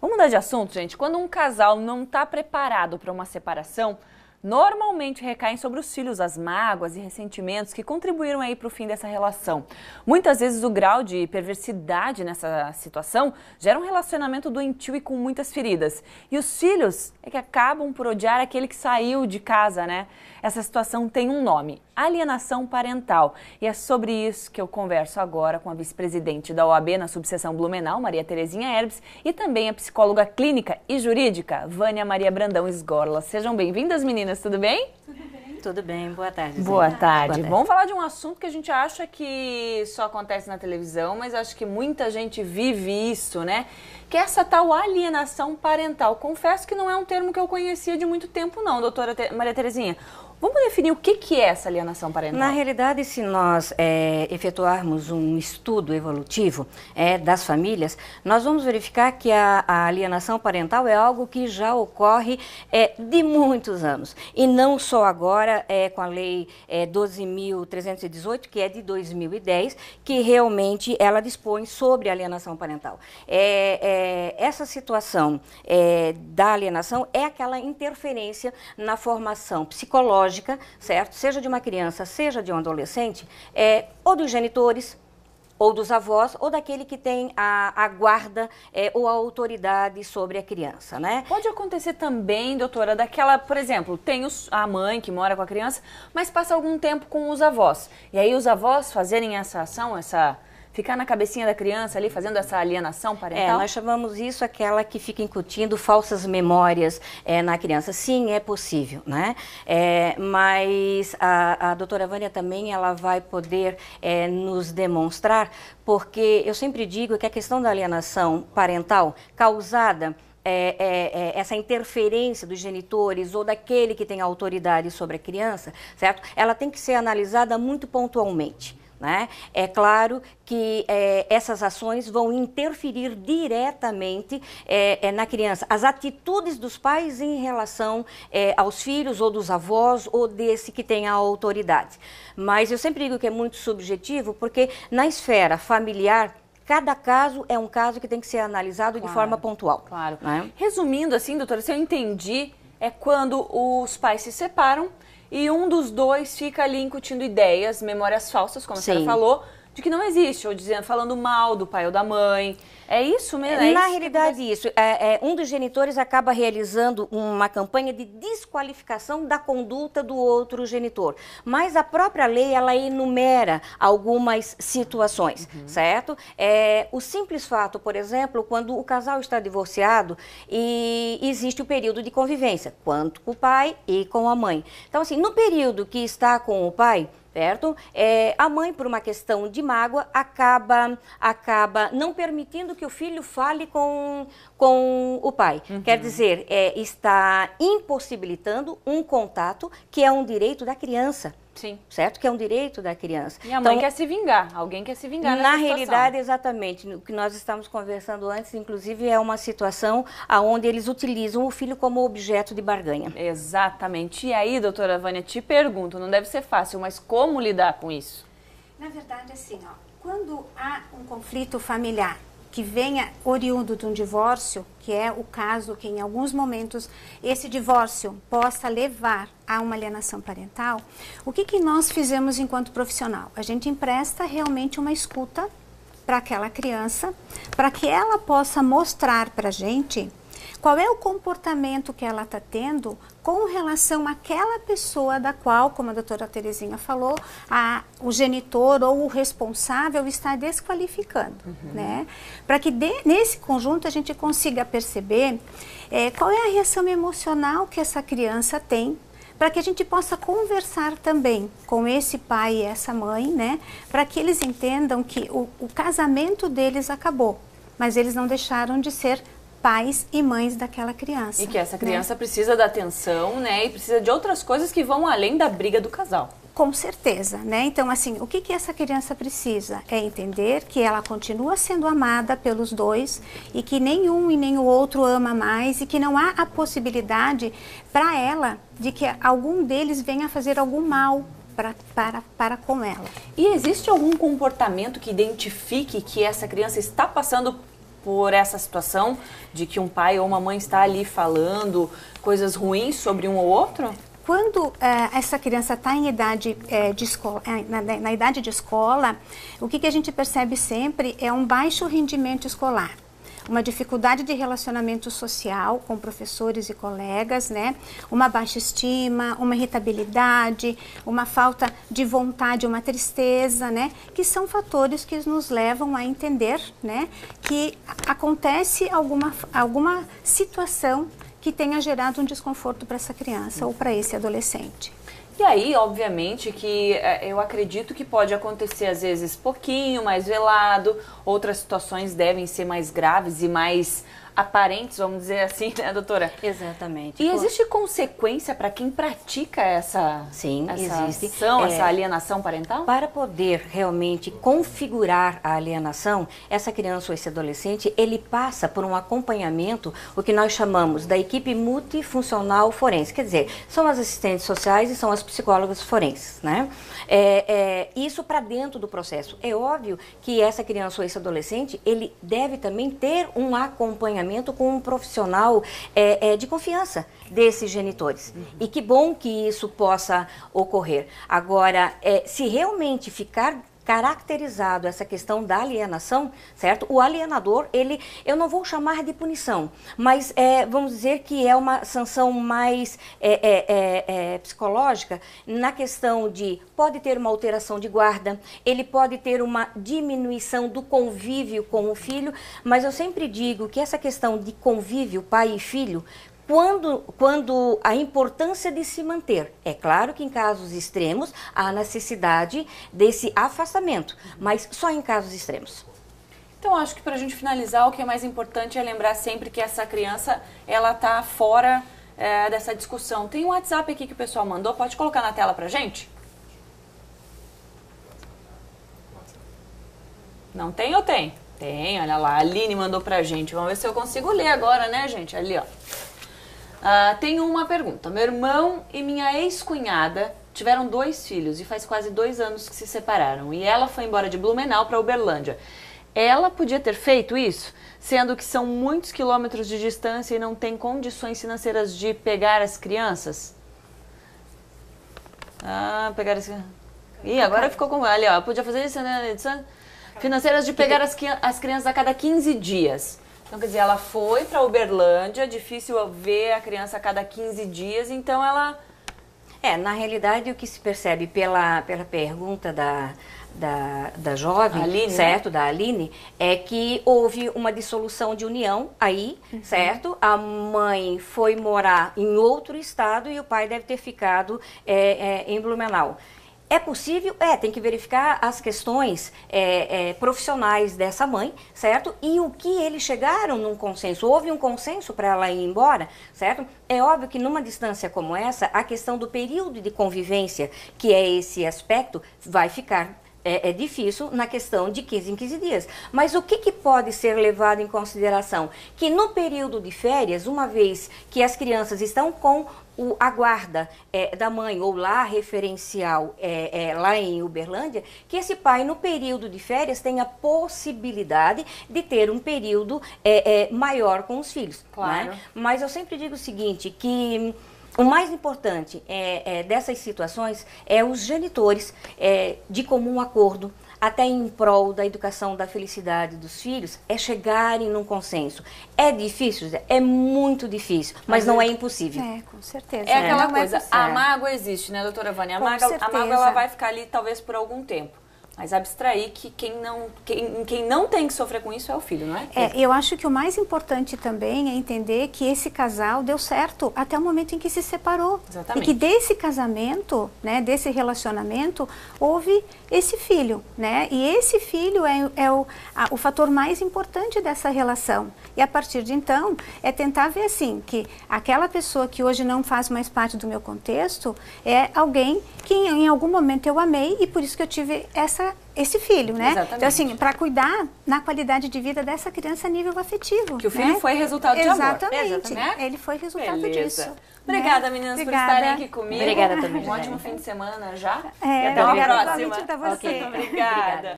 Vamos mudar de assunto, gente. Quando um casal não está preparado para uma separação, normalmente recaem sobre os filhos as mágoas e ressentimentos que contribuíram aí para o fim dessa relação. Muitas vezes o grau de perversidade nessa situação gera um relacionamento doentio e com muitas feridas. E os filhos é que acabam por odiar aquele que saiu de casa, né? Essa situação tem um nome: alienação parental. E é sobre isso que eu converso agora com a vice-presidente da OAB na subseção Blumenau, Maria Terezinha Herbes, e também a psicóloga clínica e jurídica, Vânia Maria Brandão Esgorla. Sejam bem-vindas, meninas, tudo bem? Tudo bem. Tudo bem, boa tarde. Boa tarde. boa tarde. Vamos falar de um assunto que a gente acha que só acontece na televisão, mas acho que muita gente vive isso, né? Que é essa tal alienação parental. Confesso que não é um termo que eu conhecia de muito tempo, não, doutora Maria Terezinha. Vamos definir o que, que é essa alienação parental? Na realidade, se nós é, efetuarmos um estudo evolutivo é, das famílias, nós vamos verificar que a, a, alienação parental é algo que já ocorre é, de muitos anos. E não só agora é, com a Lei é, 12.318, que é de 2010, que realmente ela dispõe sobre alienação parental. É, é, essa situação é, da alienação é aquela interferência na formação psicológica certo? Seja de uma criança, seja de um adolescente, é, ou dos genitores, ou dos avós, ou daquele que tem a, a guarda é, ou a autoridade sobre a criança, né? Pode acontecer também, doutora, daquela, por exemplo, tem os, a mãe que mora com a criança, mas passa algum tempo com os avós. E aí os avós fazerem essa ação, essa ficar na cabecinha da criança ali fazendo essa alienação parental? É, nós chamamos isso aquela que fica incutindo falsas memórias é, na criança. Sim, é possível, né? É, mas a, a doutora Vânia também ela vai poder é, nos demonstrar, porque eu sempre digo que a questão da alienação parental causada é, é, é, essa interferência dos genitores ou daquele que tem autoridade sobre a criança, certo? Ela tem que ser analisada muito pontualmente. Né? É claro que é, essas ações vão interferir diretamente é, é, na criança. As atitudes dos pais em relação é, aos filhos ou dos avós ou desse que tem a autoridade. Mas eu sempre digo que é muito subjetivo, porque na esfera familiar, cada caso é um caso que tem que ser analisado claro, de forma pontual. Claro. Né? Resumindo assim, doutora, se eu entendi, é quando os pais se separam e um dos dois fica ali incutindo ideias, memórias falsas, como Sim. a senhora falou, de que não existe, ou dizendo, falando mal do pai ou da mãe. É isso mesmo? É Na isso realidade, que... isso. É, é, um dos genitores acaba realizando uma campanha de desqualificação da conduta do outro genitor. Mas a própria lei, ela enumera algumas situações, uhum. certo? É, o simples fato, por exemplo, quando o casal está divorciado e existe o período de convivência, quanto com o pai e com a mãe. Então, assim, no período que está com o pai, certo? É, a mãe, por uma questão de mágoa, acaba, acaba não permitindo que o filho fale com, com o pai. Uhum. Quer dizer, é, está impossibilitando um contato que é um direito da criança. Sim. Certo? Que é um direito da criança. E a mãe então, quer se vingar, alguém quer se vingar Na realidade, exatamente. O que nós estamos conversando antes, inclusive, é uma situação onde eles utilizam o filho como objeto de barganha. Exatamente. E aí, doutora Vânia, te pergunto, não deve ser fácil, mas como lidar com isso? Na verdade, assim, ó, quando há um conflito familiar que venha oriundo de um divórcio, que é o caso que em alguns momentos esse divórcio possa levar a uma alienação parental, o que, que nós fizemos enquanto profissional? A gente empresta realmente uma escuta para aquela criança, para que ela possa mostrar para a gente qual é o comportamento que ela está tendo com relação àquela pessoa da qual, como a doutora Terezinha falou, a, o genitor ou o responsável está desqualificando, uhum. né? Para que de, nesse conjunto a gente consiga perceber é, qual é a reação emocional que essa criança tem para que a gente possa conversar também com esse pai e essa mãe, né? Para que eles entendam que o, o casamento deles acabou, mas eles não deixaram de ser pais e mães daquela criança. E que essa né? criança né? precisa da atenção, né? E precisa de outras coisas que vão além da briga do casal. Com certeza, né? Então, assim, o que, que essa criança precisa? É entender que ela continua sendo amada pelos dois e que nenhum e nem o outro ama mais e que não há a possibilidade para ela de que algum deles venha fazer algum mal para, para, para com ela. E existe algum comportamento que identifique que essa criança está passando por essa situação de que um pai ou uma mãe está ali falando coisas ruins sobre um ou outro? quando eh, essa criança está em idade eh, de escola, eh, na, na, idade de escola, o que, que a gente percebe sempre é um baixo rendimento escolar uma dificuldade de relacionamento social com professores e colegas, né? Uma baixa estima, uma irritabilidade, uma falta de vontade, uma tristeza, né? Que são fatores que nos levam a entender, né? Que acontece alguma, alguma situação que tenha gerado um desconforto para essa criança ou para esse adolescente. E aí, obviamente, que é, eu acredito que pode acontecer às vezes pouquinho mais velado, outras situações devem ser mais graves e mais aparentes, vamos dizer assim, né, doutora? Exatamente. E existe consequência para quem pratica essa, Sim, essa existe. ação, é, essa alienação parental? Para poder realmente configurar a alienação, essa criança ou esse adolescente, ele passa por um acompanhamento, o que nós chamamos da equipe multifuncional forense. Quer dizer, são as assistentes sociais e são as psicólogas forenses, né? É, é, isso para dentro do processo. É óbvio que essa criança ou esse adolescente, ele deve também ter um acompanhamento com um profissional é, é, de confiança desses genitores. Uhum. E que bom que isso possa ocorrer. Agora, é, se realmente ficar caracterizado essa questão da alienação, certo? O alienador, ele, eu não vou chamar de punição, mas é, vamos dizer que é uma sanção mais é, é, é, é psicológica na questão de pode ter uma alteração de guarda, ele pode ter uma diminuição do convívio com o filho, mas eu sempre digo que essa questão de convívio pai e filho quando, quando a importância de se manter. É claro que em casos extremos há necessidade desse afastamento, mas só em casos extremos. Então, acho que para a gente finalizar, o que é mais importante é lembrar sempre que essa criança ela está fora é, dessa discussão. Tem um WhatsApp aqui que o pessoal mandou, pode colocar na tela para gente? Não tem ou tem? Tem, olha lá, a Aline mandou pra gente. Vamos ver se eu consigo ler agora, né, gente? Ali, ó. Uh, tenho uma pergunta. Meu irmão e minha ex-cunhada tiveram dois filhos e faz quase dois anos que se separaram. E ela foi embora de Blumenau para Uberlândia. Ela podia ter feito isso, sendo que são muitos quilômetros de distância e não tem condições financeiras de pegar as crianças? Ah, pegar as crianças. Ih, agora ficou com. Ali, ó, podia fazer isso, né? Financeiras de pegar as, as crianças a cada 15 dias. Então, quer dizer, ela foi para Uberlândia, difícil ver a criança a cada 15 dias, então ela. É, na realidade, o que se percebe pela, pela pergunta da, da, da jovem, Aline, né? certo, né? da Aline, é que houve uma dissolução de união aí, uhum. certo? A mãe foi morar em outro estado e o pai deve ter ficado é, é, em Blumenau. É possível? É, tem que verificar as questões é, é, profissionais dessa mãe, certo? E o que eles chegaram num consenso. Houve um consenso para ela ir embora, certo? É óbvio que numa distância como essa, a questão do período de convivência, que é esse aspecto, vai ficar é, é, difícil na questão de 15 em 15 dias. Mas o que, que pode ser levado em consideração? Que no período de férias, uma vez que as crianças estão com o, a guarda é, da mãe ou lá referencial é, é, lá em Uberlândia, que esse pai no período de férias tenha possibilidade de ter um período é, é, maior com os filhos. Né? Claro. Né? Mas eu sempre digo o seguinte, que o mais importante é, é, dessas situações é os genitores é, de comum acordo, até em prol da educação da felicidade dos filhos, é chegarem num consenso. É difícil? É muito difícil, mas, mas não é, é impossível. É, com certeza. É aquela é coisa, a mágoa existe, né, doutora Vânia? A mágoa, a mágoa ela vai ficar ali talvez por algum tempo. Mas abstrair que quem não, quem, quem não tem que sofrer com isso é o filho, não é? é? Eu acho que o mais importante também é entender que esse casal deu certo até o momento em que se separou. Exatamente. E que desse casamento, né, desse relacionamento, houve esse filho, né? E esse filho é, é o, a, o fator mais importante dessa relação. E a partir de então, é tentar ver assim, que aquela pessoa que hoje não faz mais parte do meu contexto é alguém que em, em algum momento eu amei e por isso que eu tive essa esse filho, né? Exatamente. Então, assim, para cuidar na qualidade de vida dessa criança a nível afetivo. Que o filho né? foi resultado de Exatamente. amor. Exatamente. Ele foi resultado Beleza. disso. Obrigada, né? meninas, Obrigada. por estarem aqui comigo. Obrigada também. Um ótimo fim de semana já. É, e até a próxima. Okay. Obrigada.